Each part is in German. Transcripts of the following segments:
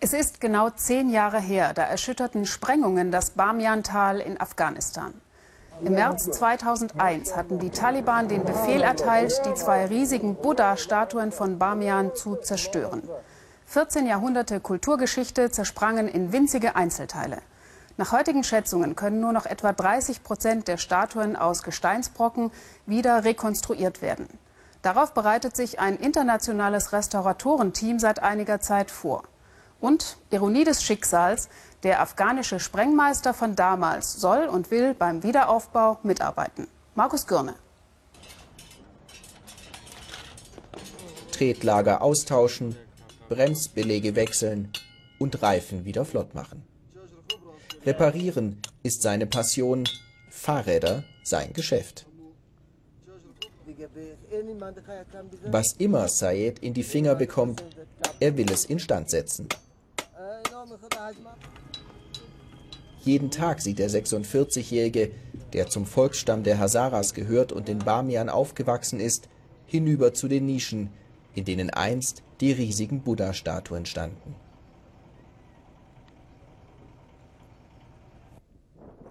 Es ist genau zehn Jahre her, da erschütterten Sprengungen das Bamian-Tal in Afghanistan. Im März 2001 hatten die Taliban den Befehl erteilt, die zwei riesigen Buddha-Statuen von Bamian zu zerstören. 14 Jahrhunderte Kulturgeschichte zersprangen in winzige Einzelteile. Nach heutigen Schätzungen können nur noch etwa 30 Prozent der Statuen aus Gesteinsbrocken wieder rekonstruiert werden. Darauf bereitet sich ein internationales Restauratorenteam seit einiger Zeit vor. Und Ironie des Schicksals, der afghanische Sprengmeister von damals soll und will beim Wiederaufbau mitarbeiten. Markus Gürne. Tretlager austauschen, Bremsbeläge wechseln und Reifen wieder flott machen. Reparieren ist seine Passion, Fahrräder sein Geschäft. Was immer Sayed in die Finger bekommt, er will es instand setzen. Jeden Tag sieht der 46-Jährige, der zum Volksstamm der Hazaras gehört und in Bamian aufgewachsen ist, hinüber zu den Nischen, in denen einst die riesigen Buddha-Statuen standen.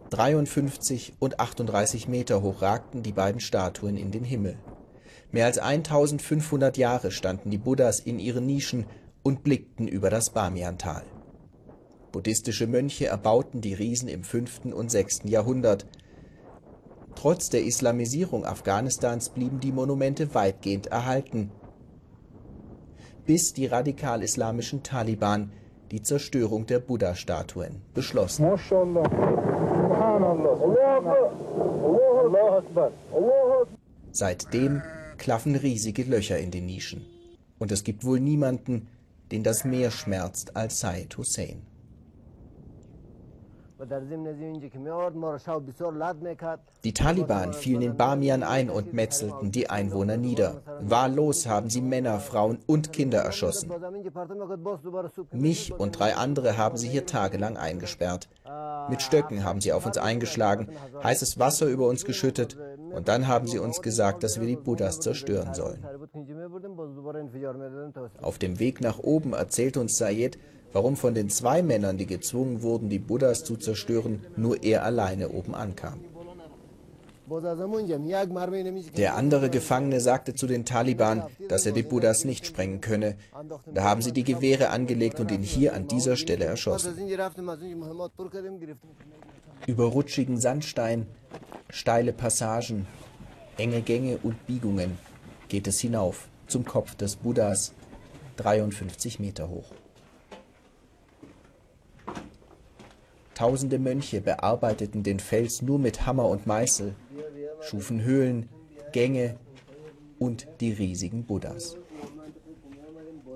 53 und 38 Meter hoch ragten die beiden Statuen in den Himmel. Mehr als 1500 Jahre standen die Buddhas in ihren Nischen und blickten über das Bamian-Tal. Buddhistische Mönche erbauten die Riesen im 5. und 6. Jahrhundert. Trotz der Islamisierung Afghanistans blieben die Monumente weitgehend erhalten, bis die radikal-islamischen Taliban die Zerstörung der Buddha-Statuen beschlossen. Seitdem klaffen riesige Löcher in den Nischen. Und es gibt wohl niemanden, den das mehr schmerzt als Said Hussein. Die Taliban fielen in Bamian ein und metzelten die Einwohner nieder. Wahllos haben sie Männer, Frauen und Kinder erschossen. Mich und drei andere haben sie hier tagelang eingesperrt. Mit Stöcken haben sie auf uns eingeschlagen, heißes Wasser über uns geschüttet und dann haben sie uns gesagt, dass wir die Buddhas zerstören sollen. Auf dem Weg nach oben erzählt uns Sayed, warum von den zwei Männern, die gezwungen wurden, die Buddhas zu zerstören, nur er alleine oben ankam. Der andere Gefangene sagte zu den Taliban, dass er die Buddhas nicht sprengen könne. Da haben sie die Gewehre angelegt und ihn hier an dieser Stelle erschossen. Über rutschigen Sandstein, steile Passagen, enge Gänge und Biegungen geht es hinauf zum Kopf des Buddhas, 53 Meter hoch. Tausende Mönche bearbeiteten den Fels nur mit Hammer und Meißel, schufen Höhlen, Gänge und die riesigen Buddhas.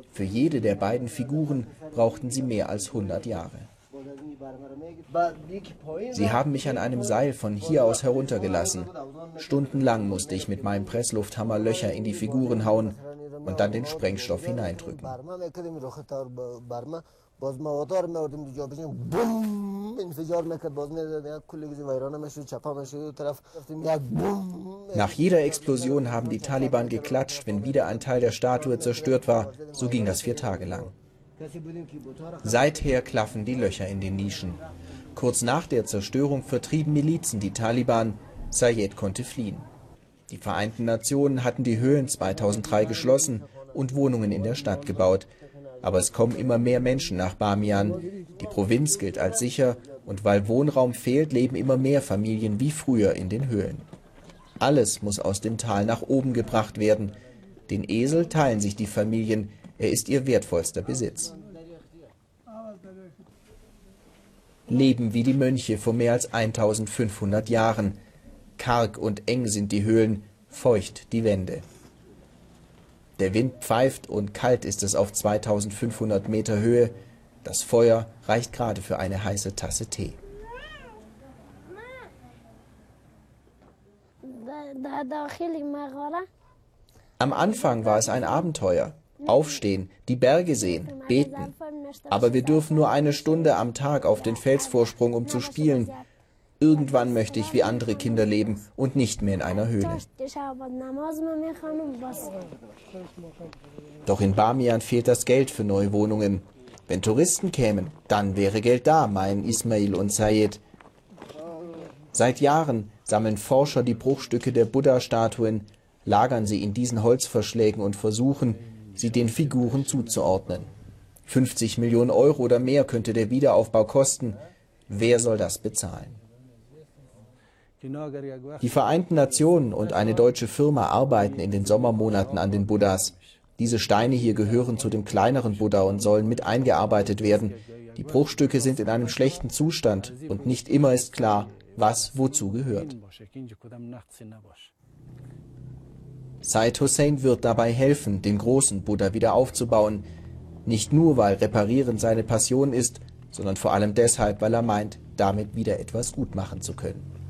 Für jede der beiden Figuren brauchten sie mehr als 100 Jahre. Sie haben mich an einem Seil von hier aus heruntergelassen. Stundenlang musste ich mit meinem Presslufthammer Löcher in die Figuren hauen und dann den Sprengstoff hineindrücken. Nach jeder Explosion haben die Taliban geklatscht, wenn wieder ein Teil der Statue zerstört war. So ging das vier Tage lang. Seither klaffen die Löcher in den Nischen. Kurz nach der Zerstörung vertrieben Milizen die Taliban. Sayed konnte fliehen. Die Vereinten Nationen hatten die Höhlen 2003 geschlossen und Wohnungen in der Stadt gebaut. Aber es kommen immer mehr Menschen nach Bamian. Die Provinz gilt als sicher und weil Wohnraum fehlt, leben immer mehr Familien wie früher in den Höhlen. Alles muss aus dem Tal nach oben gebracht werden. Den Esel teilen sich die Familien, er ist ihr wertvollster Besitz. Leben wie die Mönche vor mehr als 1500 Jahren. Karg und eng sind die Höhlen, feucht die Wände. Der Wind pfeift und kalt ist es auf 2500 Meter Höhe. Das Feuer reicht gerade für eine heiße Tasse Tee. Am Anfang war es ein Abenteuer. Aufstehen, die Berge sehen, beten. Aber wir dürfen nur eine Stunde am Tag auf den Felsvorsprung, um zu spielen. Irgendwann möchte ich wie andere Kinder leben und nicht mehr in einer Höhle. Doch in Bamian fehlt das Geld für neue Wohnungen. Wenn Touristen kämen, dann wäre Geld da, meinen Ismail und Sayed. Seit Jahren sammeln Forscher die Bruchstücke der Buddha-Statuen, lagern sie in diesen Holzverschlägen und versuchen, sie den Figuren zuzuordnen. 50 Millionen Euro oder mehr könnte der Wiederaufbau kosten. Wer soll das bezahlen? Die Vereinten Nationen und eine deutsche Firma arbeiten in den Sommermonaten an den Buddhas. Diese Steine hier gehören zu dem kleineren Buddha und sollen mit eingearbeitet werden. Die Bruchstücke sind in einem schlechten Zustand und nicht immer ist klar, was wozu gehört. Said Hussein wird dabei helfen, den großen Buddha wieder aufzubauen. Nicht nur, weil Reparieren seine Passion ist, sondern vor allem deshalb, weil er meint, damit wieder etwas gut machen zu können.